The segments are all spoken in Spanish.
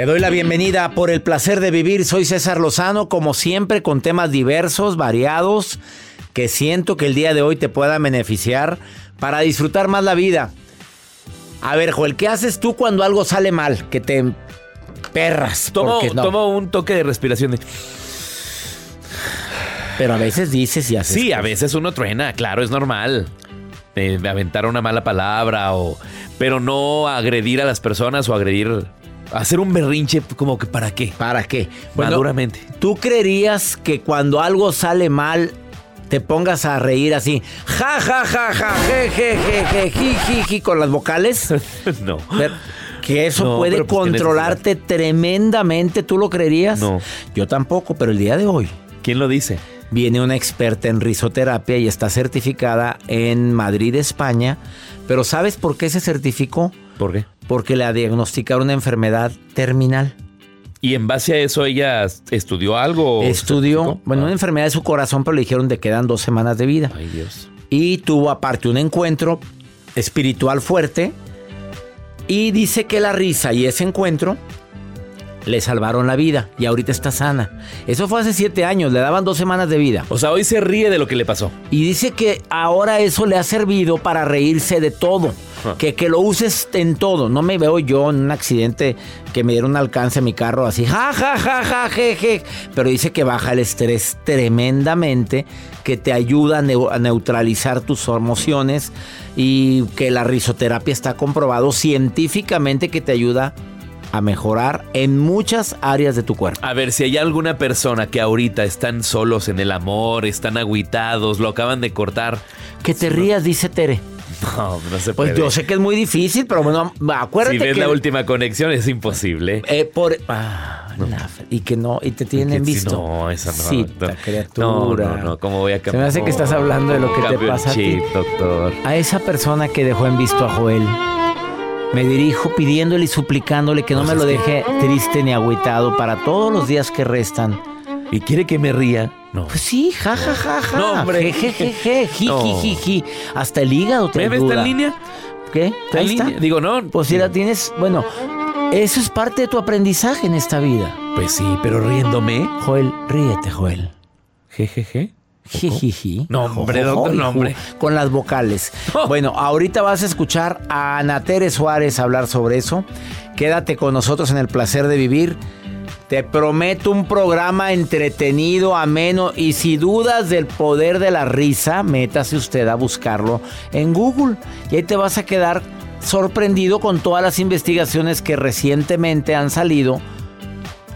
Te doy la bienvenida por el placer de vivir. Soy César Lozano, como siempre, con temas diversos, variados, que siento que el día de hoy te pueda beneficiar para disfrutar más la vida. A ver, Joel, ¿qué haces tú cuando algo sale mal? Que te perras. Tomo, porque no. tomo un toque de respiración. de- Pero a veces dices y haces. Sí, a veces uno truena, claro, es normal. Eh, aventar una mala palabra o... Pero no agredir a las personas o agredir... Hacer un berrinche como que para qué. ¿Para qué? Bueno, Maduramente. ¿Tú creerías que cuando algo sale mal te pongas a reír así? Ja, ja, ja, ja, je, je, je, je, ji, ji, ji, con las vocales? no. Pero que eso No, puede pues, ¿qué controlarte tremendamente, ¿tú lo creerías? No. Yo tampoco, pero el día de hoy ¿Quién lo dice? viene una experta en risoterapia y está certificada en Madrid, España. Pero ¿sabes por qué se certificó? ¿Por qué? Porque le diagnosticaron una enfermedad terminal. Y en base a eso ella estudió algo. Estudió, bueno, una Ah. enfermedad de su corazón, pero le dijeron de quedan dos semanas de vida. Ay, Dios. Y tuvo aparte un encuentro espiritual fuerte. Y dice que la risa y ese encuentro le salvaron la vida. Y ahorita está sana. Eso fue hace siete años, le daban dos semanas de vida. O sea, hoy se ríe de lo que le pasó. Y dice que ahora eso le ha servido para reírse de todo. Ah. Que, que lo uses en todo. No me veo yo en un accidente que me dieron un alcance a mi carro así, ja, ja, ja, ja, je, je. Pero dice que baja el estrés tremendamente, que te ayuda a neutralizar tus emociones y que la risoterapia está comprobado científicamente que te ayuda a mejorar en muchas áreas de tu cuerpo. A ver, si hay alguna persona que ahorita están solos en el amor, están agüitados, lo acaban de cortar. Que te rías, dice Tere. No, no se Pues puede. yo sé que es muy difícil, pero bueno, acuérdate Si ves que la última conexión es imposible. Eh, por, ah, la- y que no, y te tienen Que visto. No, esa no. Sí, no. criatura. No, no, no, ¿cómo voy a Se cambiar? me hace que estás hablando de lo que te Cambio pasa a ti. doctor. A esa persona que dejó en visto a Joel, me dirijo pidiéndole y suplicándole que no Pues me lo es que- deje triste ni agüitado para todos los días que restan. ¿Y quiere que me ría? No. Pues sí, ja, ja, ja, ja. No, hombre. Je, je, je, je, ji, No. ji, ji, ji. Hasta el hígado te ¿Bebé ayuda. está en línea? ¿Qué? ¿Está en está. línea? Digo, no. Pues si la tienes, bueno, eso es parte de tu aprendizaje en esta vida. Pues sí, pero riéndome. Joel, ríete, Joel. Jejeje. Jijiji. No, hombre, doctor. Con las vocales. Bueno, ahorita vas a escuchar a Ana Tere Suárez hablar sobre eso. Quédate con nosotros en el placer de vivir. Te prometo un programa entretenido, ameno y si dudas del poder de la risa, métase usted a buscarlo en Google y ahí te vas a quedar sorprendido con todas las investigaciones que recientemente han salido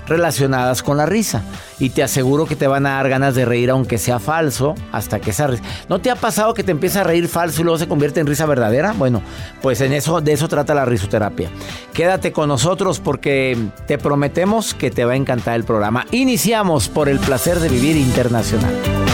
relacionadas con la risa. Y te aseguro que te van a dar ganas de reír aunque sea falso, hasta que esa risa... ¿No te ha pasado que te empieza a reír falso y luego se convierte en risa verdadera? Bueno, pues en eso, de eso trata la risoterapia. Quédate con nosotros porque te prometemos que te va a encantar el programa. Iniciamos por el placer de vivir internacional.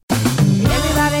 Everybody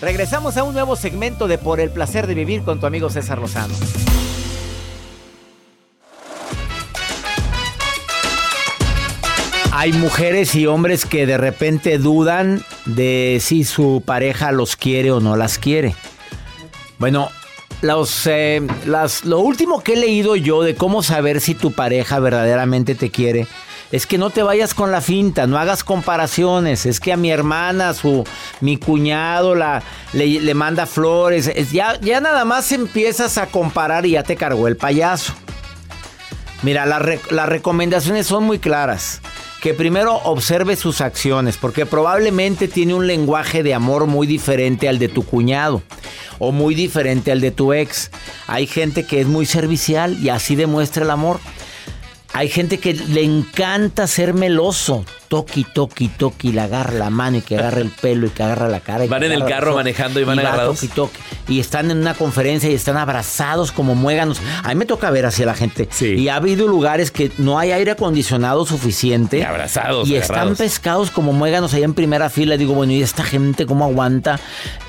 Regresamos a un nuevo segmento de Por el placer de vivir con tu amigo César Lozano. Hay mujeres y hombres que de repente dudan de si su pareja los quiere o no las quiere. Bueno, eh, lo último que he leído yo de cómo saber si tu pareja verdaderamente te quiere es que no te vayas con la finta, no hagas comparaciones. Es que a mi hermana, su, mi cuñado la, le, manda flores. ya, ya nada más empiezas a comparar y ya te cargó el payaso. Mira, las recomendaciones son muy claras. Que primero observe sus acciones, porque probablemente tiene un lenguaje de amor muy diferente al de tu cuñado o muy diferente al de tu ex. Hay gente que es muy servicial y así demuestra el amor. Hay gente que le encanta ser meloso. Toqui, toqui, toqui, le agarra la mano y que agarra el pelo y que agarra la cara. Y van en el carro manejando y van agarrados. toqui, toqui, y están en una conferencia y están abrazados como muéganos. A mí me toca ver así a la gente. Y ha habido lugares que no hay aire acondicionado suficiente. Y abrazados. Y están pescados como muéganos ahí en primera fila. Digo, bueno, ¿y esta gente cómo aguanta?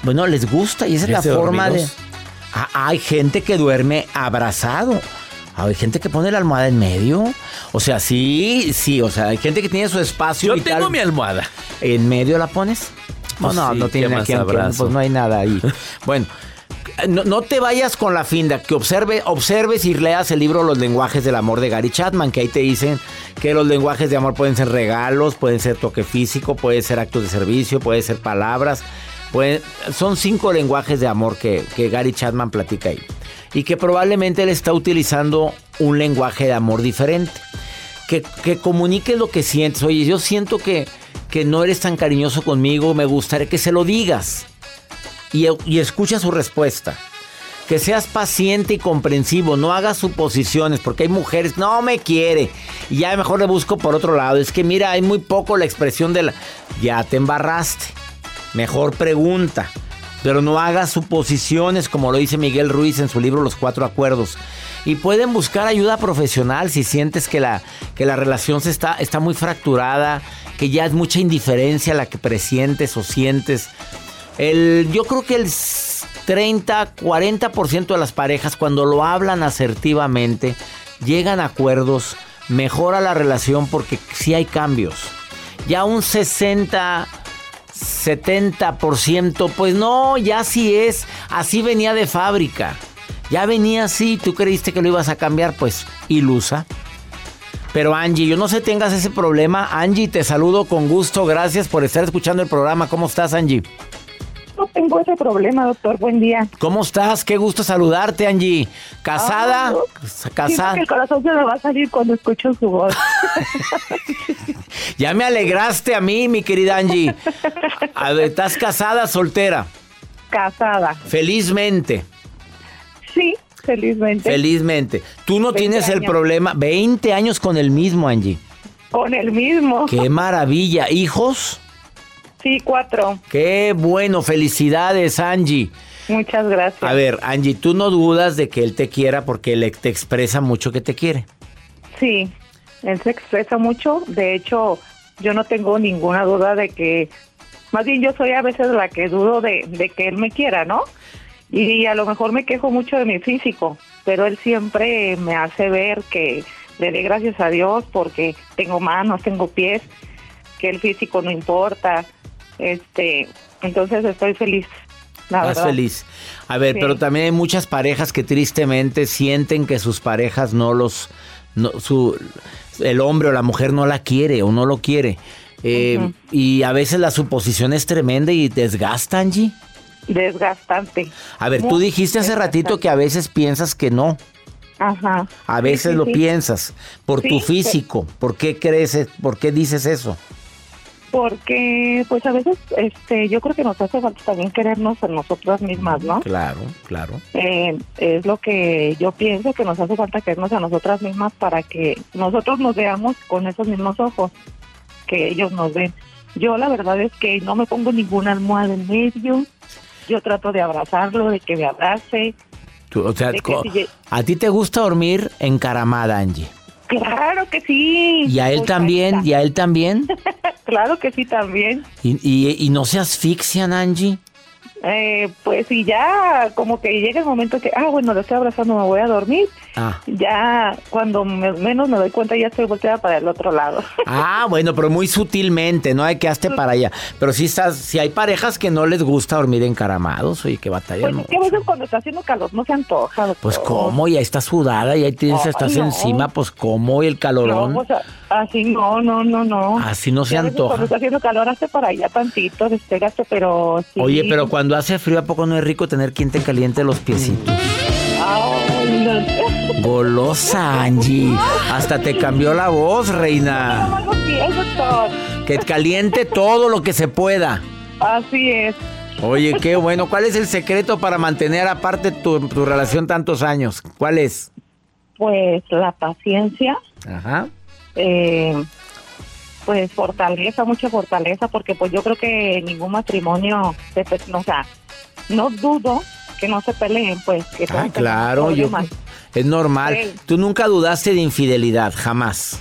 Bueno, les gusta y esa es la forma de... Ah, hay gente que duerme abrazado. Hay gente que pone la almohada en medio. O sea, sí, sí. O sea, hay gente que tiene su espacio. Yo tengo mi almohada. ¿En medio la pones? no, no, no tiene aquí, pues no hay nada ahí. bueno. No, te vayas con la finda, que observe, observes y leas el libro Los lenguajes del amor de Gary Chapman, que ahí te dicen que los lenguajes de amor pueden ser regalos, pueden ser toque físico, pueden ser actos de servicio, pueden ser palabras. son cinco lenguajes de amor que, que Gary Chapman platica ahí y que probablemente él está utilizando un lenguaje de amor diferente. Que, que comunique lo que sientes. Oye, yo siento que, que no eres tan cariñoso conmigo, me gustaría que se lo digas. Y, y escucha su respuesta. Que seas paciente y comprensivo, no hagas suposiciones, porque hay mujeres, no me quiere, y ya mejor le busco por otro lado. Es que mira, hay muy poco la expresión de la... Ya te embarraste. Mejor pregunta. Pero no hagas suposiciones como lo dice Miguel Ruiz en su libro Los Cuatro Acuerdos. Y pueden buscar ayuda profesional si sientes que la, que la relación se está, está muy fracturada, que ya es mucha indiferencia la que presientes o sientes. El, yo creo que el 30, 40% de las parejas cuando lo hablan asertivamente, llegan a acuerdos, mejora la relación porque sí hay cambios. Ya un 60 70%, pues no, ya sí es, así venía de fábrica. Ya venía así, tú creíste que lo ibas a cambiar, pues ilusa. Pero Angie, yo no sé tengas ese problema. Angie, te saludo con gusto. Gracias por estar escuchando el programa. ¿Cómo estás, Angie? No tengo ese problema, doctor. Buen día. ¿Cómo estás? Qué gusto saludarte, Angie. ¿Casada? Ah, ¿Casada? el corazón se me va a salir cuando escucho su voz. ya me alegraste a mí, mi querida Angie. ¿Estás casada, soltera? Casada. Felizmente. Sí. felizmente. Felizmente. Tú no 20 tienes el problema. 20 años con el mismo, Angie. Con el mismo. Qué maravilla. ¿Hijos? Sí, cuatro. Qué bueno. Felicidades, Angie. Muchas gracias. A ver, Angie, tú no dudas de que él te quiera porque él te expresa mucho que te quiere. Sí, él se expresa mucho. De hecho, yo no tengo ninguna duda de que, más bien yo soy a veces la que dudo de, de que él me quiera, ¿no? Y a lo mejor me quejo mucho de mi físico, pero él siempre me hace ver que le dé gracias a Dios porque tengo manos, tengo pies, que el físico no importa. Este, entonces estoy feliz. Estás feliz. A ver, Sí. pero también hay muchas parejas que tristemente sienten que sus parejas no los... no- su, el hombre o la mujer no la quiere o no lo quiere. Eh. Y a veces la suposición es tremenda y desgasta, Angie. Desgastante. A ver, tú Muy dijiste hace ratito que a veces piensas que no. Ajá. A veces sí, lo piensas por tu físico. ¿Por qué crees, por qué dices eso? Porque, pues a veces, este, yo creo que nos hace falta también querernos a nosotras mismas, ¿no? Claro, claro. Eh, es lo que yo pienso que nos hace falta querernos a nosotras mismas para que nosotros nos veamos con esos mismos ojos que ellos nos ven. Yo la verdad es que no me pongo ninguna almohada en medio. Yo trato de abrazarlo, de que me abrace. Tú, o sea, si a ti te gusta dormir encaramada, Angie. Claro que sí. Y a él Pues, también, y a él también. Claro que sí también. Y, y- y no se asfixian, Angie. Eh, pues y ya como que llega el momento que, ah, bueno, lo estoy abrazando, me voy a dormir. Ah. Ya cuando me- menos me doy cuenta ya estoy volteada para el otro lado. Ah, bueno, pero muy sutilmente, no hay que hazte para allá. Pero sí estás, si hay parejas que no les gusta dormir encaramados, oye, que batallan. Pues es que a veces cuando está haciendo calor no se antoja. doctor. Pues cómo, y ahí estás sudada, y ahí tienes, estás no. encima, pues cómo, y el calorón. No, pues, así no, no, no, no. Así no se antoja. Cuando está haciendo calor, hazte para allá tantito, despégate, pero sí. Oye, pero cuando hace frío, ¿a poco no es rico tener quien te caliente los piecitos? Ay, no. Golosa, Angie. Hasta te cambió la voz, reina. Que caliente todo lo que se pueda. Así es. Oye, qué bueno. ¿Cuál es el secreto para mantener aparte tu, tu relación tantos años? ¿Cuál es? Pues la paciencia, Ajá. Eh, pues fortaleza, mucha fortaleza, porque pues yo creo que ningún matrimonio, se, o sea, no dudo que no se peleen, pues. Que Ah, claro, yo, es normal. Sí. Tú nunca dudaste de infidelidad, jamás.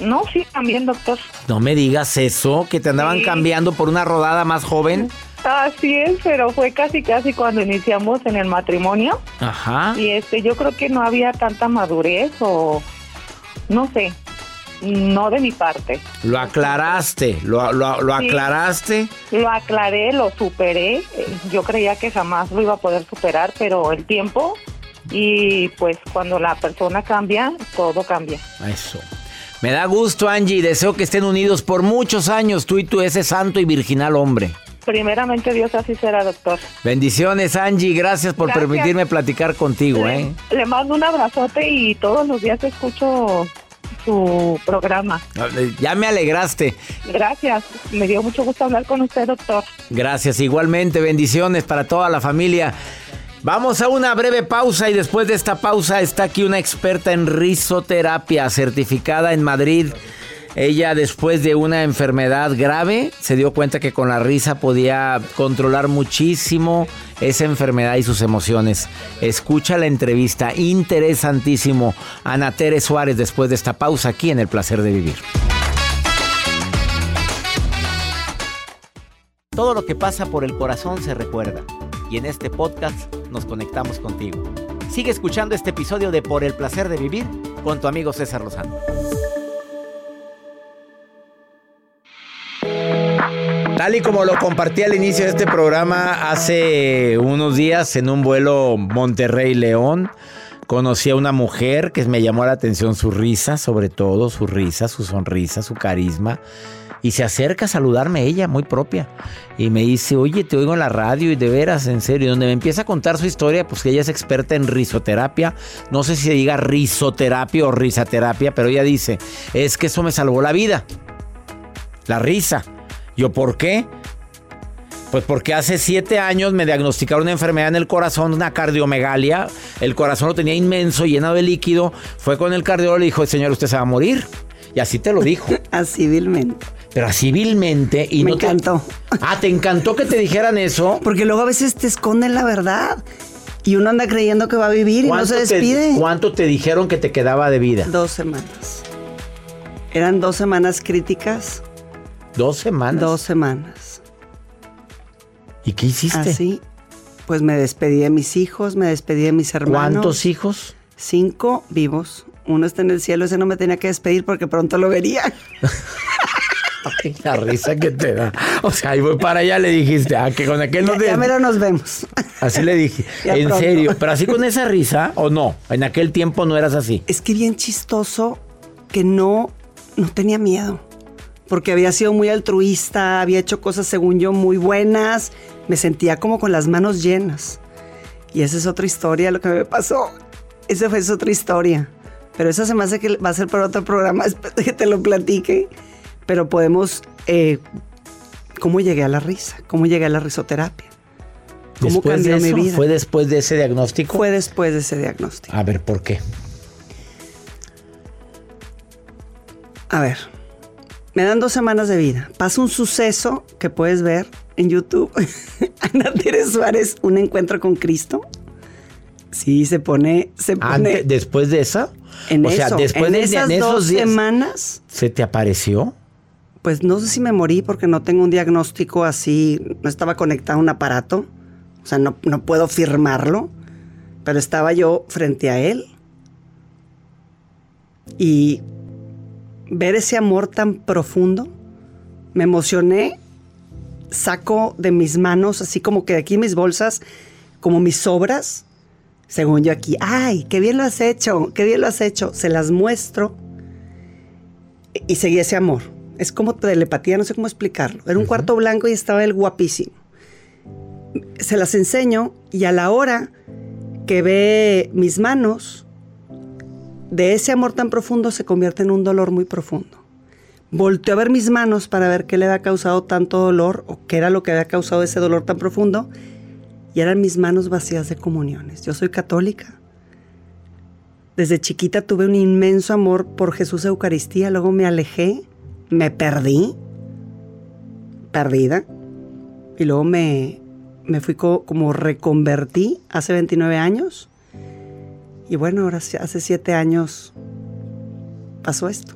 No, sí, también, doctor. No me digas eso, que te andaban Sí. cambiando por una rodada más joven. Así es, pero fue casi casi cuando iniciamos en el matrimonio Ajá. y este yo creo que no había tanta madurez o no sé, no de mi parte. Lo aclaraste, lo, lo- lo Sí. aclaraste. Lo aclaré, lo superé, eh, yo creía que jamás lo iba a poder superar, pero el tiempo y pues cuando la persona cambia, todo cambia. Eso. Me da gusto, Angie. Deseo que estén unidos por muchos años, tú y tú, ese santo y virginal hombre. Primeramente Dios así será, doctor. Bendiciones, Angie. Gracias por Gracias. permitirme platicar contigo, le, ¿eh? le mando un abrazote y todos los días escucho su programa. Ya me alegraste. Gracias, me dio mucho gusto hablar con usted, doctor. Gracias. Igualmente, bendiciones para toda la familia. Vamos a una breve pausa y después de esta pausa está aquí una experta en risoterapia certificada en Madrid. Ella después de una enfermedad grave se dio cuenta que con la risa podía controlar muchísimo esa enfermedad y sus emociones. Escucha la entrevista, interesantísimo. Ana Tere Suárez después de esta pausa aquí en El Placer de Vivir. Todo lo que pasa por el corazón se recuerda. Y en este podcast nos conectamos contigo. Sigue escuchando este episodio de Por el placer de vivir con tu amigo César Lozano. Tal y como lo compartí al inicio de este programa hace unos días en un vuelo Monterrey-León, conocí a una mujer que me llamó la atención su risa, sobre todo su risa, su sonrisa, su carisma. Y se acerca a saludarme ella, muy propia. Y me dice, oye, te oigo en la radio y de veras, en serio. Y donde me empieza a contar su historia, pues que ella es experta en risoterapia. No sé si se diga risoterapia o risaterapia, pero ella dice, es que eso me salvó la vida. La risa. Yo, ¿por qué? Pues porque hace siete años me diagnosticaron una enfermedad en el corazón, una cardiomegalia. El corazón lo tenía inmenso, lleno de líquido. Fue con el cardiólogo y le dijo, señor, usted se va a morir. Y así te lo dijo. así vilmente. Pero así vilmente. Y me no te- encantó. Ah, ¿te encantó que te dijeran eso? Porque luego a veces te esconden la verdad. Y uno anda creyendo que va a vivir y no se te- despide. ¿Cuánto te dijeron que te quedaba de vida? Dos semanas. Eran dos semanas críticas. ¿Dos semanas? Dos semanas. ¿Y qué hiciste? Así. Pues me despedí de mis hijos, me despedí de mis hermanos. ¿Cuántos hijos? Cinco vivos. Uno está en el cielo, ese no me tenía que despedir porque pronto lo vería. Ay, la risa que te da. O sea, ahí voy para allá, le dijiste, ah, que con aquel no Ya, te... ya mero nos vemos. Así le dije. Ya en pronto. serio, pero así con esa risa o no, en aquel tiempo no eras así. Es que bien chistoso que no, no tenía miedo. Porque había sido muy altruista, había hecho cosas según yo muy buenas. Me sentía como con las manos llenas. Y esa es otra historia, lo que me pasó. Esa fue otra historia. Pero esa se me hace que va a ser para otro programa, después de que te lo platique. Pero podemos... eh, ¿Cómo llegué a la risa? ¿Cómo llegué a la risoterapia? ¿Cómo Después cambió de mi vida? ¿Fue después de ese diagnóstico? Fue después de ese diagnóstico. A ver, ¿por qué? A ver, me dan dos semanas de vida. Pasa un suceso que puedes ver en YouTube. Ana Teresa Suárez, un encuentro con Cristo. Sí, se pone, se pone Antes, después de esa, en o sea, después en de esas en dos días, semanas, ¿se te apareció? pues no sé si me morí porque no tengo un diagnóstico así, no estaba conectado a un aparato, o sea, no, no puedo firmarlo, pero estaba yo frente a él y ver ese amor tan profundo, me emocioné, saco de mis manos, así como que de aquí mis bolsas, como mis sobras, según yo aquí, ay, qué bien lo has hecho, qué bien lo has hecho, se las muestro y seguí ese amor. Es como telepatía, no sé cómo explicarlo. Era un cuarto blanco y estaba él guapísimo. Se las enseño y a la hora que ve mis manos, de ese amor tan profundo se convierte en un dolor muy profundo. Volteó a ver mis manos para ver qué le había causado tanto dolor o qué era lo que había causado ese dolor tan profundo. Y eran mis manos vacías de comuniones. Yo soy católica. Desde chiquita tuve un inmenso amor por Jesús Eucaristía, luego me alejé, me perdí, perdida, y luego me, me fui co- como reconvertí hace 29 años. Y bueno, ahora hace 7 años pasó esto.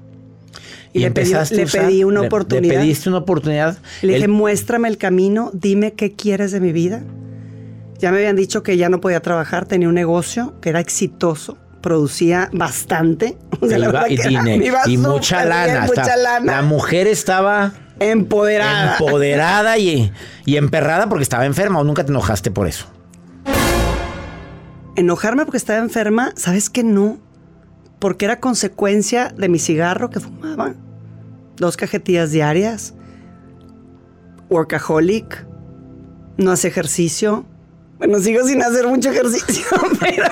Y, le, pedí, empezaste le usar- pedí una le- oportunidad. Le pediste una oportunidad. Le dije, Él- muéstrame el camino, dime qué quieres de mi vida. Ya me habían dicho que ya no podía trabajar, tenía un negocio que era exitoso, producía bastante. O sea, la y, era- y mucha bien, lana. mucha lana. La mujer estaba Empoderada. empoderada y, y emperrada porque estaba enferma o nunca te enojaste por eso. Enojarme porque estaba enferma, ¿sabes que no? Porque era consecuencia de mi cigarro que fumaba. Dos cajetillas diarias. Workaholic. No hace ejercicio. Bueno, sigo sin hacer mucho ejercicio, pero...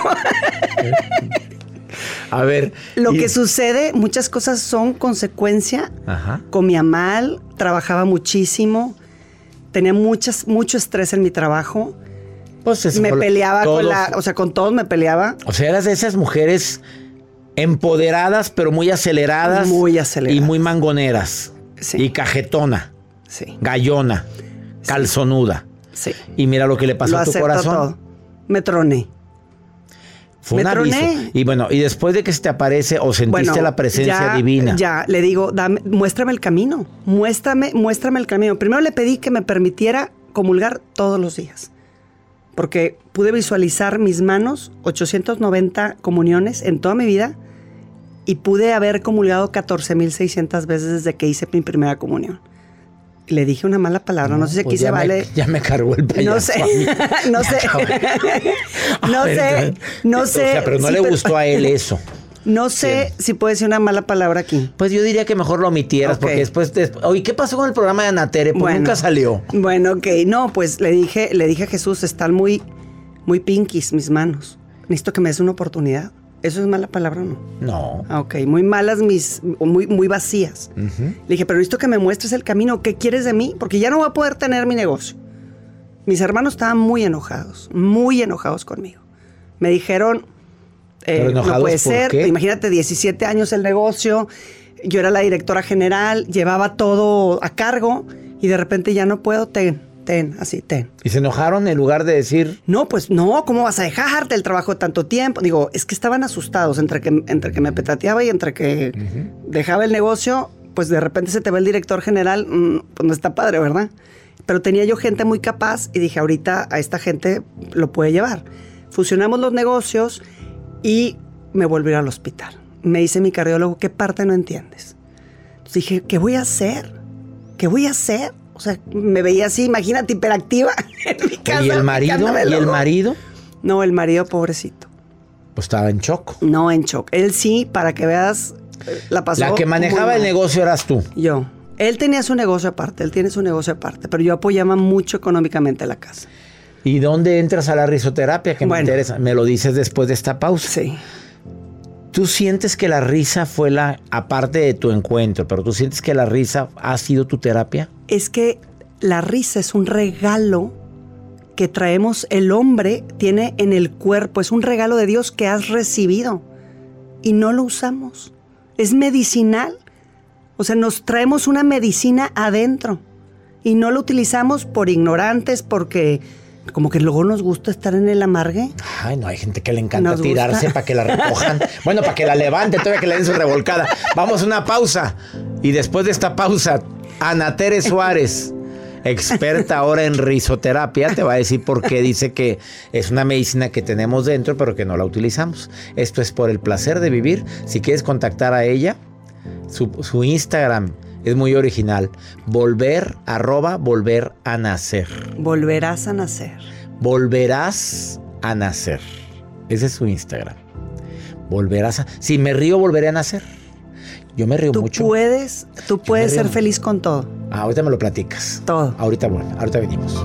A ver. Lo y- que sucede, muchas cosas son consecuencia. Ajá. Comía mal, trabajaba muchísimo, tenía muchas, mucho estrés en mi trabajo. Pues eso me peleaba con la, o sea, con todos me peleaba. O sea, eras de esas mujeres empoderadas, pero muy aceleradas. Muy aceleradas. Y muy mangoneras. Sí. Y cajetona, Sí, gallona, calzonuda. sí. Y mira lo que le pasó Lo a tu corazón. todo. Me troné. Fue Me un aviso. Y bueno, y después de que se te aparece o sentiste Bueno, la presencia ya- divina. Ya, le digo, dame, muéstrame el camino. Muéstrame, muéstrame el camino. Primero le pedí que me permitiera comulgar todos los días. Porque pude visualizar mis manos, 890 comuniones en toda mi vida, y pude haber comulgado 14.600 veces desde que hice mi primera comunión. Le dije una mala palabra, no, sé si aquí Pues se me- vale. ya me cargó el payaso. No sé, no sé, no sé, no O sé. sea, pero no Sí, le gustó a él eso. No sé si puede decir una mala palabra aquí. Pues yo diría que mejor lo omitieras, porque después, des- oye, ¿qué pasó con el programa de Anatere? Pues Bueno. nunca salió. Bueno, ok. No, pues le dije, le dije a Jesús, están muy, muy pinkies mis manos. Necesito que me des una oportunidad. ¿Eso es mala palabra o no? No. Ah, ok. Muy malas mis, muy, muy vacías. Le dije, pero necesito que me muestres el camino. ¿Qué quieres de mí? Porque ya no voy a poder tener mi negocio. Mis hermanos estaban muy enojados, muy enojados conmigo. Me dijeron, eh, ¿Pero enojados no puede por ser, qué? imagínate 17 años el negocio, yo era la directora general, llevaba todo a cargo y de repente ya no puedo, ten, ten, así, ten. Y se enojaron en lugar de decir, No, pues no, ¿cómo vas a dejarte el trabajo tanto tiempo? Digo, es que estaban asustados entre que, entre que me petateaba y entre que dejaba el negocio, pues de repente se te va el director general, mm, pues no está padre, ¿verdad? Pero tenía yo gente muy capaz y dije, ahorita a esta gente lo puede llevar. Fusionamos los negocios y me volví al hospital. Me dice mi cardiólogo, ¿qué parte no entiendes? Entonces dije, ¿qué voy a hacer? ¿Qué voy a hacer? O sea, me veía así, imagínate, hiperactiva en mi casa. ¿y el marido? ¿Y el marido? No, el marido pobrecito. Pues estaba en shock. No en shock. Él sí, para que veas, eh, la pasó. La que manejaba el negocio eras tú. Yo. Él tenía su negocio aparte, él tiene su negocio aparte, pero yo apoyaba mucho económicamente la casa. ¿Y dónde entras a la risoterapia? Que me interesa. Me lo dices después de esta pausa. Sí. ¿Tú sientes que la risa fue la, aparte de tu encuentro, pero tú sientes que la risa ha sido tu terapia? Es que la risa es un regalo que traemos, el hombre tiene en el cuerpo, es un regalo de Dios que has recibido y no lo usamos. Es medicinal. O sea, nos traemos una medicina adentro y no lo utilizamos por ignorantes, porque como que luego nos gusta estar en el amargue. Ay, no, hay gente que le encanta Nos tirarse para que la recojan. bueno, para que la levante, todavía que le den su revolcada. Vamos a una pausa. Y después de esta pausa, Ana Tere Suárez, experta ahora en risoterapia, te va a decir por qué dice que es una medicina que tenemos dentro, pero que no la utilizamos. Esto es por el placer de vivir. Si quieres contactar a ella, su, su Instagram es muy original. Volver, arroba, volver a nacer. Volverás a nacer. Volverás a nacer. Ese es su Instagram. Volverás a... Si me río, volveré a nacer. Yo me río Tú mucho. puedes, tú puedes ser feliz con todo. Ah, ahorita me lo platicas. Todo. Ahorita, bueno, ahorita venimos.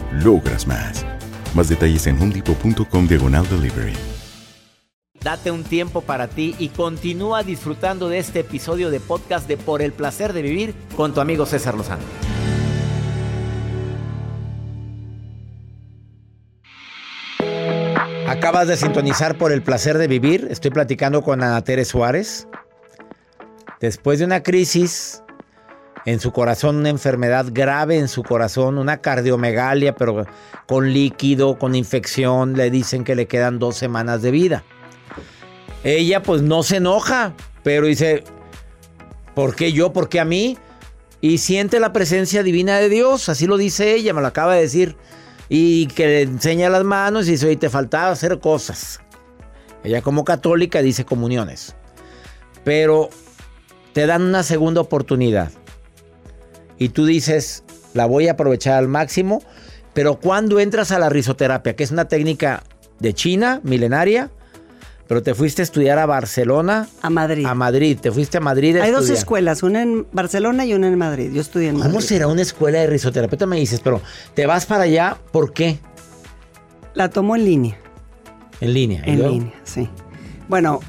logras más. Más detalles en homedepot.com diagonal delivery. Date un tiempo para ti y continúa disfrutando de este episodio de podcast de Por el placer de vivir con tu amigo César Lozano. Acabas de sintonizar por el placer de vivir. Estoy platicando con Ana Tere Suárez. Después de una crisis en su corazón, una enfermedad grave en su corazón, una cardiomegalia, pero con líquido, con infección, le dicen que le quedan dos semanas de vida. Ella pues no se enoja, pero dice, ¿por qué yo? ¿Por qué a mí? Y siente la presencia divina de Dios, así lo dice ella, me lo acaba de decir. Y que le enseña las manos y dice, oye, te faltaba hacer cosas. Ella como católica dice comuniones. Pero te dan una segunda oportunidad. Y tú dices, la voy a aprovechar al máximo. Pero cuando entras a la risoterapia, que es una técnica de China, milenaria, pero te fuiste a estudiar a Barcelona. A Madrid. A Madrid, te fuiste a Madrid a Hay dos escuelas, una en Barcelona y una en Madrid. Yo estudié en ¿Cómo Madrid. será una escuela de risoterapeuta? Me dices, pero te vas para allá, ¿por qué? La tomo en línea. En línea. ¿y En línea, sí. Bueno,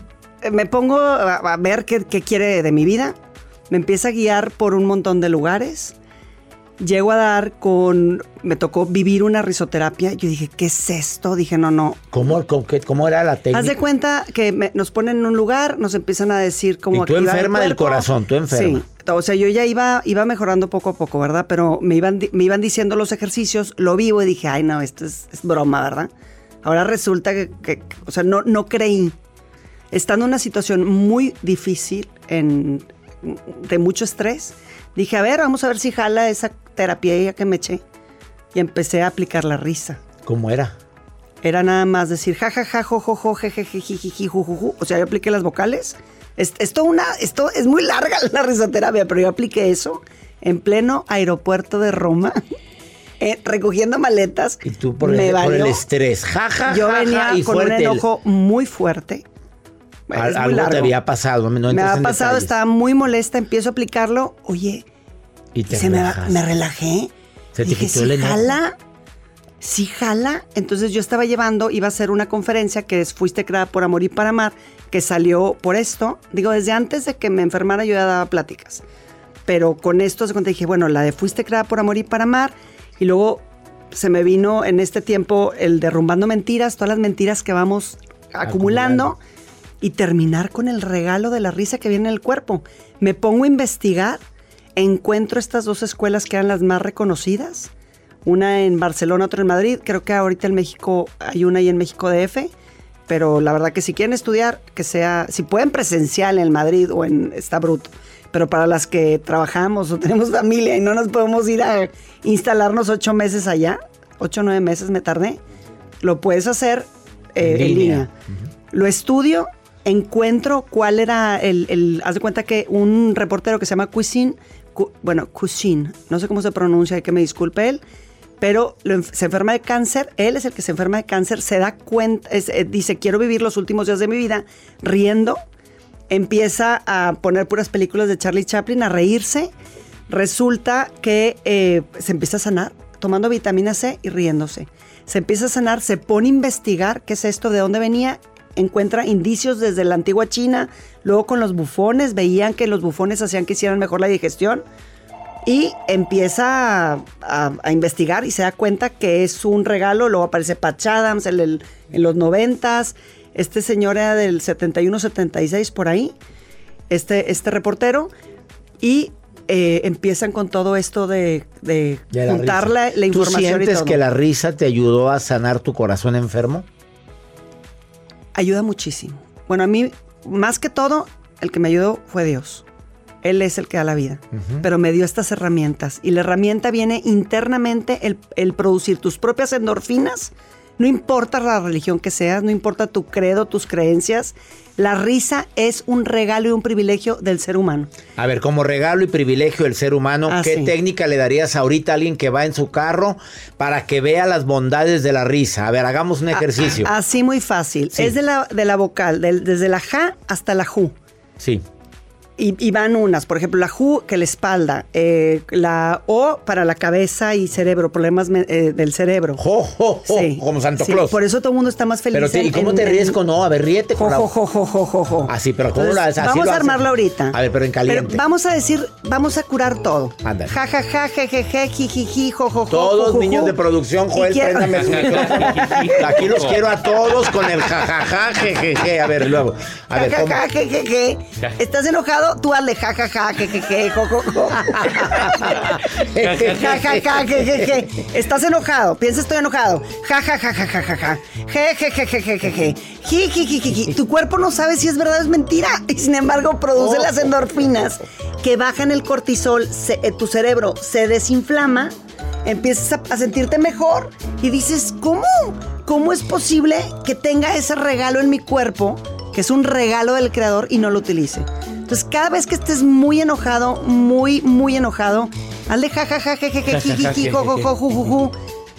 eh, me pongo a, a ver qué, qué quiere de mi vida. Me empieza a guiar por un montón de lugares. Llego a dar con... Me tocó vivir una risoterapia. Yo dije, ¿qué es esto? Dije, no, no. ¿Cómo, cómo, cómo era la técnica? Haz de cuenta que me- nos ponen en un lugar, nos empiezan a decir cómo Y tú enferma del corazón, tú enferma. Sí, O sea, yo ya iba, iba mejorando poco a poco, ¿verdad? Pero me iban, me iban diciendo los ejercicios, lo vivo y dije, ay, no, esto es, es broma, ¿verdad? Ahora resulta que, que- o sea, no, no creí. Estando en una situación muy difícil, en, de mucho estrés, dije, a ver, vamos a ver si jala esa terapia que me eché. Y empecé a aplicar la risa. ¿Cómo era? Era nada más decir ja, ja, ja, jo, jo, jo, je, je, je, ji, ji, ji, ju, ju, ju. O sea, yo apliqué las vocales. Es- Esto, una, esto es muy larga la risoterapia, pero yo apliqué eso en pleno aeropuerto de Roma, eh, recogiendo maletas. Y tú por, me el, por el estrés. Ja, ja, Yo ja, venía ja, y con un enojo muy fuerte. Al- algo te largo. había pasado. No me en pasado, detalles. estaba muy molesta, empiezo a aplicarlo. Oye, Y te se me, me relajé. Se te quitó ¿sí el jala? ¿Sí jala? Entonces yo estaba llevando, iba a hacer una conferencia que es Fuiste creada por amor y para amar, que salió por esto. Digo, desde antes de que me enfermara yo ya daba pláticas. Pero con esto se cuenta, dije, bueno, la de Fuiste creada por amor y para amar. Y luego se me vino en este tiempo el derrumbando mentiras, todas las mentiras que vamos acumulando. Y terminar con el regalo de la risa que viene en el cuerpo. Me pongo a investigar, encuentro estas dos escuelas que eran las más reconocidas. Una en Barcelona, otra en Madrid. Creo que ahorita en México hay una ahí en México DF. Pero la verdad que si quieren estudiar, que sea, si pueden presencial en Madrid o en, está bruto. Pero para las que trabajamos o tenemos familia y no nos podemos ir a instalarnos ocho meses allá, ocho o nueve meses me tardé, lo puedes hacer eh, En en línea. línea. Lo estudio, encuentro cuál era el, el- Haz de cuenta que un reportero que se llama Cuisine, Cu- bueno, Cuisine, no sé cómo se pronuncia, que me disculpe él, pero lo se enferma de cáncer, él es el que se enferma de cáncer, se da cuenta, es- eh, dice, quiero vivir los últimos días de mi vida riendo, empieza a poner puras películas de Charlie Chaplin, a reírse, resulta que eh, se empieza a sanar tomando vitamina C y riéndose. Se empieza a sanar, se pone a investigar qué es esto, de dónde venía, encuentra indicios desde la antigua China, luego con los bufones, veían que los bufones hacían que hicieran mejor la digestión. Y empieza a, a- a investigar y se da cuenta que es un regalo, luego aparece Patch Adams en, el- en los noventas, este señor era del 71-76 por ahí, este, este reportero, y eh, empiezan con todo esto de, de la juntar la, ¿Tú información y sientes todo. que la risa te ayudó a sanar tu corazón enfermo? Ayuda muchísimo. Bueno, a mí, más que todo, el que me ayudó fue Dios. Él es el que da la vida. Pero me dio estas herramientas. Y la herramienta viene internamente el, el producir tus propias endorfinas. No importa la religión que seas, no importa tu credo, tus creencias. La risa es un regalo y un privilegio del ser humano. A ver, como regalo y privilegio del ser humano, Ah, ¿qué sí. técnica le darías ahorita a alguien que va en su carro para que vea las bondades de la risa? A ver, hagamos un ejercicio. Así muy fácil. Sí. Es de la, de la vocal, desde la ja hasta la ju. Sí. Y, y van unas, por ejemplo, la Ju, que la espalda, eh, la O para la cabeza y cerebro, problemas me- eh, del cerebro. Jo, jo, jo, como Santo sí, Claus. Por eso todo el mundo está más feliz. Pero te- ¿y en- cómo en- te ríes en- con no? A ver, ríete con Jo, la... jo, jo, jo, jo, jo, jo. Así, pero ¿cómo Entonces, lo haces? Así Vamos lo a armarlo ahorita. A ver, pero en caliente. Pero vamos a decir, vamos a curar todo. Ándale. Ja, ja, ja, je, je, je, ji, ji, ji, jo, jo, jo, Todos niños de producción, Joel, quiero- préndame su micrófono. Aquí los quiero a todos con el jajaja, jejeje. A ver, luego. A ver, Ja, ja, ¿cómo? ja, je, je, je. ¿Estás enojado? Tú hazle ja, ja, ja, je, je, je, jo, jo, jo. Ja, ja, ja, je, je, je. Estás enojado. Piensa estoy enojado. Ja, ja, ja, ja, ja, ja, ja. Je, je, je, je, je, je, je. Ji, ji, ji, ji, ji. Tu cuerpo no sabe si es verdad o es mentira. Y sin embargo produce las endorfinas que bajan el cortisol. se- eh, tu cerebro se desinflama. Empiezas a, a sentirte mejor. Y dices, ¿cómo? ¿Cómo es posible que tenga ese regalo en mi cuerpo? Que es un regalo del creador y no lo utilice. Entonces, cada vez que estés muy enojado, muy, muy enojado, hazle ja,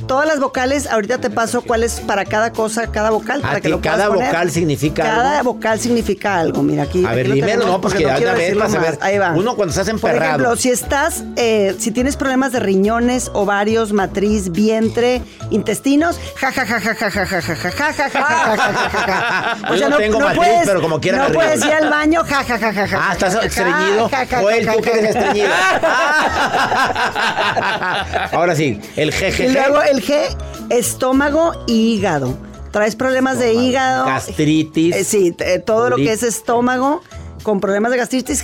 Todas las vocales, ahorita te paso cuál es para cada cosa, cada vocal. Ah, Para que lo cada poner. vocal significa Cada algo. vocal significa algo. Mira, aquí. A ver, lo dímelo, no, pues porque que a quiero más. ver. Ahí va. Uno cuando estás Por emperrado. ejemplo, si estás, eh, si tienes problemas de riñones, ovarios, matriz, vientre, intestinos, ja, ja, ja, ja, ja, ja, ja, ja, ja, ja, ja, ja, ja, ja, ja, ja. Yo no tengo matriz, pero como quiera No puedes ir al baño, ja, ja, ja, ja, ja. Ah, ¿estás ja, ja, estreñido? ja, ja, Joel, ja, tú que ja, eres ja. estreñido. Ahora sí, el jejeje. El G, estómago y hígado. Traes problemas de hígado. Gastritis. Eh, sí, eh, todo lo que es estómago con problemas de gastritis,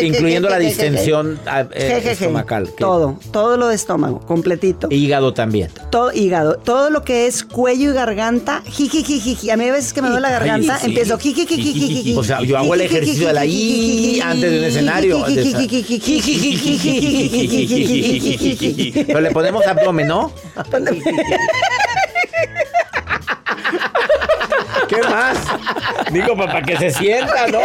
incluyendo la distensión estomacal. Todo, todo lo de estómago, completito. Hígado también. Todo hígado, todo lo que es cuello y garganta, A mí a veces que me duele la garganta, empiezo O sea, yo hago el ejercicio de la I antes del escenario. Pero le ponemos abdomen, ¿no? ¿Qué más? Digo, para que se sienta, ¿no?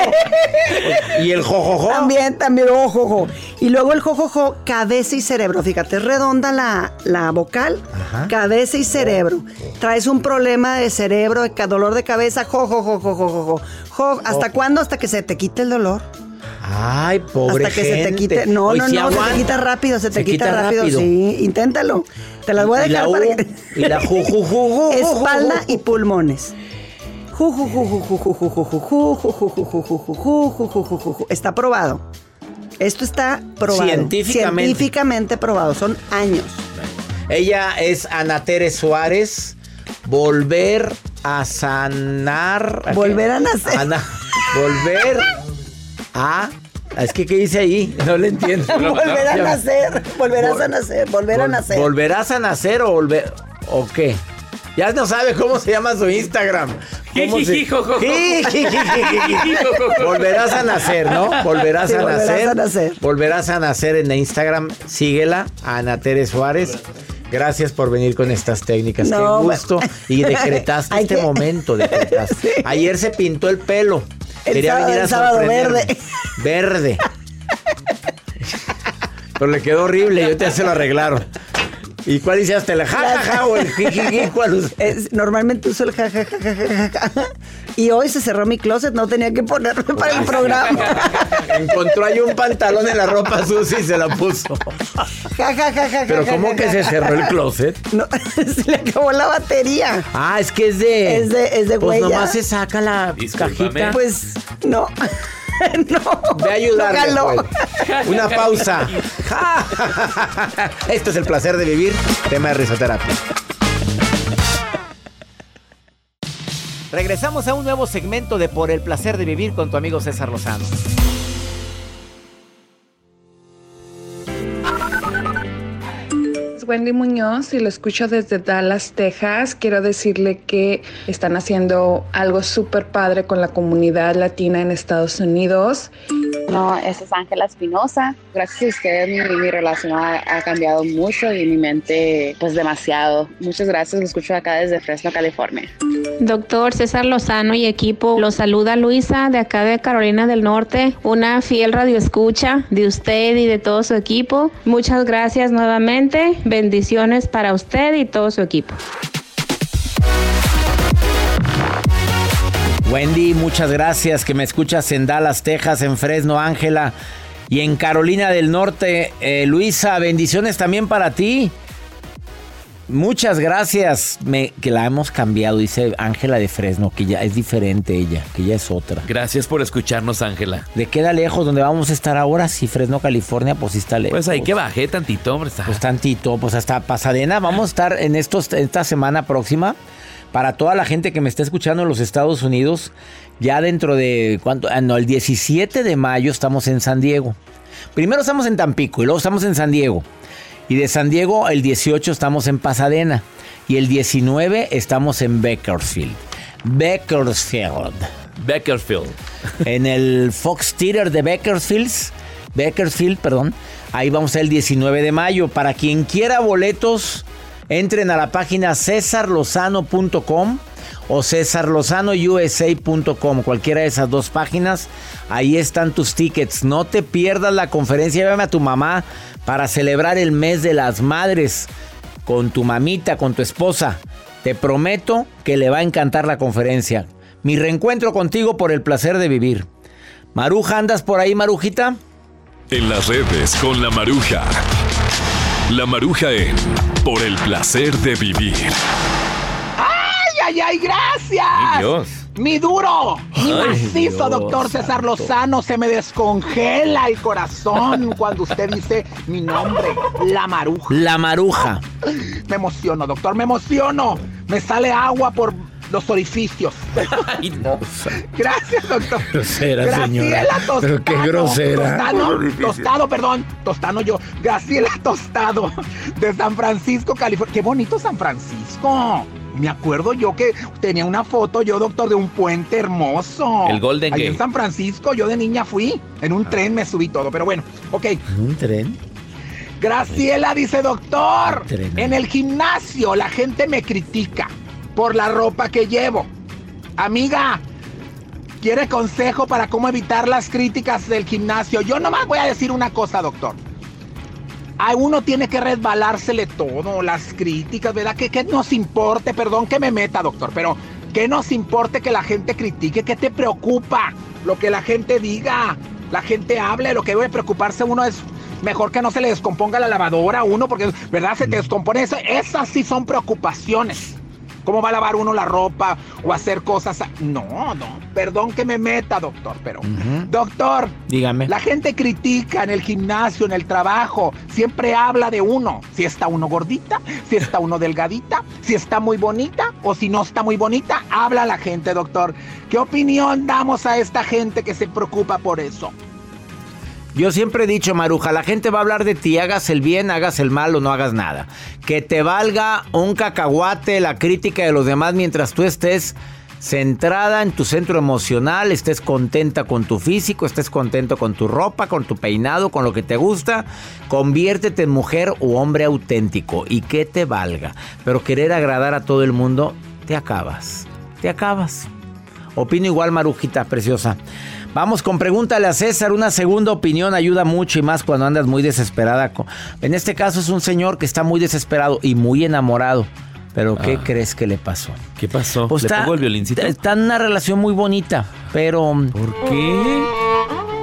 Y el jojojo. También, también, ojo, ojo. Y luego el jojojo, cabeza y cerebro. Fíjate, es redonda la, la vocal, cabeza y cerebro. Traes un problema de cerebro, dolor de cabeza, jojojo, jojojo. Jo, ¿Hasta cuándo? Hasta que se te quite el dolor. Ay, pobre Hasta que se te gente. quite. No, Hoy no, no, se te quita rápido, se te Se quita, quita rápido. rápido. Sí, inténtalo. Te las voy a Y la dejar para que. y la ju, Espalda y pulmones. Está probado. Esto está probado. Científicamente. Científicamente probado. Son años. Ella es Ana Tere Suárez. Volver a sanar. Volver a nacer. Volver a. Es que, ¿qué dice ahí? No le entiendo. Volver a nacer. Volverás a nacer. Volver a nacer. ¿Volverás a nacer o volver.? ¿O qué? Ya no sabe cómo se llama su Instagram. ¿Cómo se- Volverás a nacer, ¿no? Volverás, Sí, a, volverás nacer. a nacer. Volverás a nacer en Instagram. Síguela, Ana Tere Suárez. Gracias por venir con estas técnicas. No, Qué gusto. Y decretaste este momento. Decretaste. Ayer se pintó el pelo. El Quería sábado- venir a el sábado verde. Verde. Pero le quedó horrible. Yo te se lo arreglaron. ¿Y cuál hiciste? ¿El jajaja o el jijiji? ¿Cuál us- Es- normalmente uso el jajajajaja. Y hoy se cerró mi closet, no tenía que ponerme para el programa. Encontró ahí un pantalón en la ropa sucia y se la puso. Pero ¿cómo que se cerró el closet? No, se le acabó la batería. Ah, es que es de. Es de- es de Pues huella. nomás se saca la cajita. Pues no. no. Ve a pues. Una pausa. Esto es el placer de vivir. Tema de risoterapia. Regresamos a un nuevo segmento de Por el placer de vivir con tu amigo César Lozano. Wendy Muñoz y lo escucho desde Dallas, Texas. Quiero decirle que están haciendo algo súper padre con la comunidad latina en Estados Unidos. No, esa es Ángela Espinosa. Gracias a ustedes mi, mi relación ha, ha cambiado mucho y mi mente pues demasiado. Muchas gracias, lo escucho acá desde Fresno, California. Doctor César Lozano y equipo, los saluda Luisa de acá de Carolina del Norte, una fiel radioescucha de usted y de todo su equipo. Muchas gracias nuevamente, bendiciones para usted y todo su equipo. Wendy, muchas gracias que me escuchas en Dallas, Texas, en Fresno, Ángela y en Carolina del Norte. Eh, Luisa, bendiciones también para ti. Muchas gracias. Me- que la hemos cambiado, dice Ángela de Fresno, que ya es diferente ella, que ya es otra. Gracias por escucharnos, Ángela. ¿De queda lejos donde vamos a estar ahora? Si Fresno, California, pues sí está lejos. Pues ahí que bajé tantito, hombre. Está. Pues tantito, pues hasta Pasadena. Vamos a estar en estos, esta semana próxima. Para toda la gente que me está escuchando en los Estados Unidos, ya dentro de, ¿cuánto? Ah, no, el 17 de mayo estamos en San Diego. Primero estamos en Tampico y luego estamos en San Diego. Y de San Diego el 18 estamos en Pasadena. Y el 19 estamos en Bakersfield. Bakersfield. Bakersfield. En el Fox Theater de Bakersfield. Bakersfield, perdón. Ahí vamos el 19 de mayo. Para quien quiera boletos, entren a la página cesarlozano.com o cesarlozanousa.com. Cualquiera de esas dos páginas. Ahí están tus tickets. No te pierdas la conferencia. Llévame a tu mamá para celebrar el mes de las madres con tu mamita, con tu esposa. Te prometo que le va a encantar la conferencia. Mi reencuentro contigo por el placer de vivir. Maruja, ¿andas por ahí, Marujita? En las redes con la maruja. La maruja en Por el placer de vivir. ¡Ay, ay! ¡Gracias! Ay, Dios. ¡Mi duro! ¡Mi Ay, macizo, Dios doctor César Lozano! Se me descongela el corazón cuando usted dice mi nombre, la maruja. La Maruja. Me emociono, doctor, me emociono. Me sale agua por los orificios. Ay, no. Gracias, doctor. Grosera, Graciela señora. Tostano. Pero qué grosera. Tostano, tostado, perdón. Tostano yo. Graciela Tostado, de San Francisco, California. Qué bonito San Francisco. Me acuerdo yo que tenía una foto, yo, doctor, de un puente hermoso. El Golden Ahí Gate. en San Francisco, yo de niña fui. En un tren me subí todo, pero bueno, ok. ¿Un tren? Graciela dice, doctor, Tren. en el gimnasio la gente me critica por la ropa que llevo. Amiga, ¿quiere consejo para cómo evitar las críticas del gimnasio? Yo nomás voy a decir una cosa, doctor. A uno tiene que resbalársele todo, las críticas, ¿verdad? Que, que nos importe, perdón que me meta, doctor, pero que nos importe que la gente critique, ¿qué te preocupa? Lo que la gente diga, la gente hable, lo que debe preocuparse uno es mejor que no se le descomponga la lavadora a uno, porque, ¿verdad? Se te descompone eso. Esas sí son preocupaciones. ¿Cómo va a lavar uno la ropa o hacer cosas? No, no, perdón que me meta, doctor, pero... Doctor, Dígame. la gente critica en el gimnasio, en el trabajo, siempre habla de uno. Si está uno gordita, si está uno delgadita, si está muy bonita o si no está muy bonita, habla la gente, doctor. ¿Qué opinión damos a esta gente que se preocupa por eso? Yo siempre he dicho, Maruja, la gente va a hablar de ti, hagas el bien, hagas el mal o no hagas nada. Que te valga un cacahuate la crítica de los demás mientras tú estés centrada en tu centro emocional, estés contenta con tu físico, estés contento con tu ropa, con tu peinado, con lo que te gusta. Conviértete en mujer o hombre auténtico y que te valga. Pero querer agradar a todo el mundo, te acabas. Te acabas. Opino igual, Marujita, preciosa. Vamos con pregúntale a César. Una segunda opinión ayuda mucho y más cuando andas muy desesperada. En este caso es un señor que está muy desesperado y muy enamorado. Pero ¿qué Ah. crees que le pasó? ¿Qué pasó? Pues ¿Le está, pongo el violincito? está en una relación muy bonita, pero... ¿Por qué?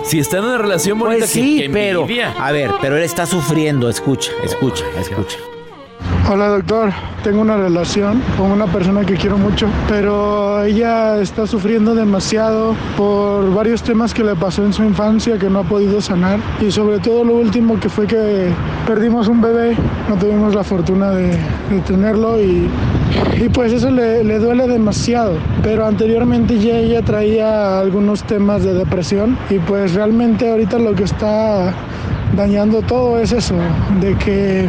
Si está en una relación bonita, Pues sí, pero... A ver, pero él está sufriendo. Escucha, escucha, escucha. Hola doctor, tengo una relación con una persona que quiero mucho, pero ella está sufriendo demasiado por varios temas que le pasó en su infancia que no ha podido sanar. Y sobre todo lo último que fue que perdimos un bebé, no tuvimos la fortuna de, tenerlo y, y pues eso le, le duele demasiado, pero anteriormente ya ella traía algunos temas de depresión y pues realmente ahorita lo que está dañando todo es eso, de que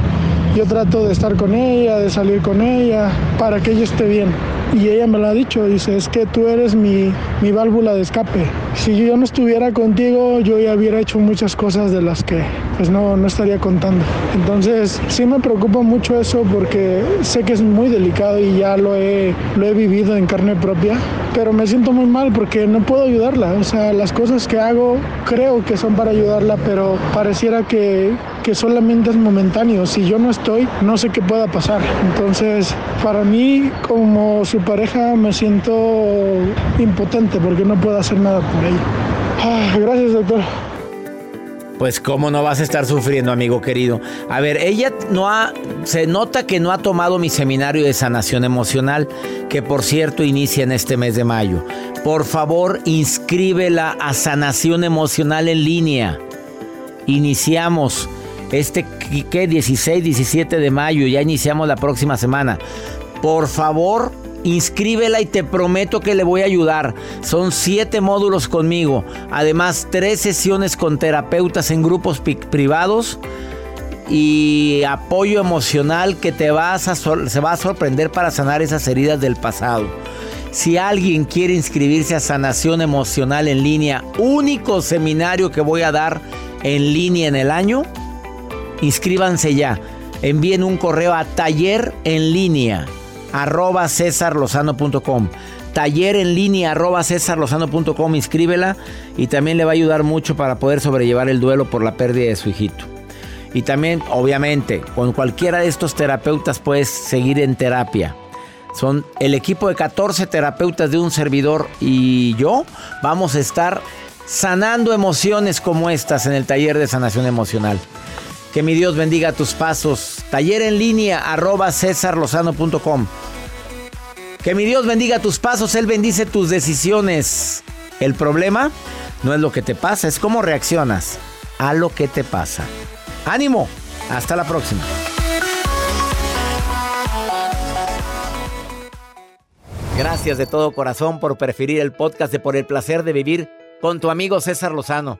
yo trato de estar con ella, de salir con ella, para que ella esté bien. Y ella me lo ha dicho, dice, es que tú eres mi, mi válvula de escape. Si yo no estuviera contigo, yo ya hubiera hecho muchas cosas de las que pues no, no estaría contando. Entonces, sí me preocupa mucho eso porque sé que es muy delicado y ya lo he, lo he vivido en carne propia, pero me siento muy mal porque no puedo ayudarla. O sea, las cosas que hago creo que son para ayudarla, pero pareciera que, que solamente es momentáneo. Si yo no estoy, no sé qué pueda pasar. Entonces, para mí, como su pareja, me siento impotente porque no puedo hacer nada por ella. Ah, gracias, doctor. Pues cómo no vas a estar sufriendo, amigo querido. A ver, ella no ha, se nota que no ha tomado mi seminario de sanación emocional, que por cierto inicia en este mes de mayo. Por favor, inscríbela a sanación emocional en línea. Iniciamos este, ¿qué? 16, 17 de mayo, ya iniciamos la próxima semana. Por favor, inscríbela y te prometo que le voy a ayudar. Son siete módulos conmigo. Además, tres sesiones con terapeutas en grupos privados y apoyo emocional que te vas a se va a sorprender para sanar esas heridas del pasado. Si alguien quiere inscribirse a sanación emocional en línea, único seminario que voy a dar en línea en el año, inscríbanse ya. Envíen un correo a taller en línea arroba cesarlozano.com taller en línea arroba cesarlozano.com inscríbela y también le va a ayudar mucho para poder sobrellevar el duelo por la pérdida de su hijito. Y también, obviamente, con cualquiera de estos terapeutas puedes seguir en terapia. Son el equipo de 14 terapeutas de un servidor y yo vamos a estar sanando emociones como estas en el taller de sanación emocional. Que mi Dios bendiga tus pasos. Taller en línea arroba cesarlozano.com. Que mi Dios bendiga tus pasos, Él bendice tus decisiones. El problema no es lo que te pasa, es cómo reaccionas a lo que te pasa. Ánimo, hasta la próxima. Gracias de todo corazón por preferir el podcast de Por el placer de vivir con tu amigo César Lozano.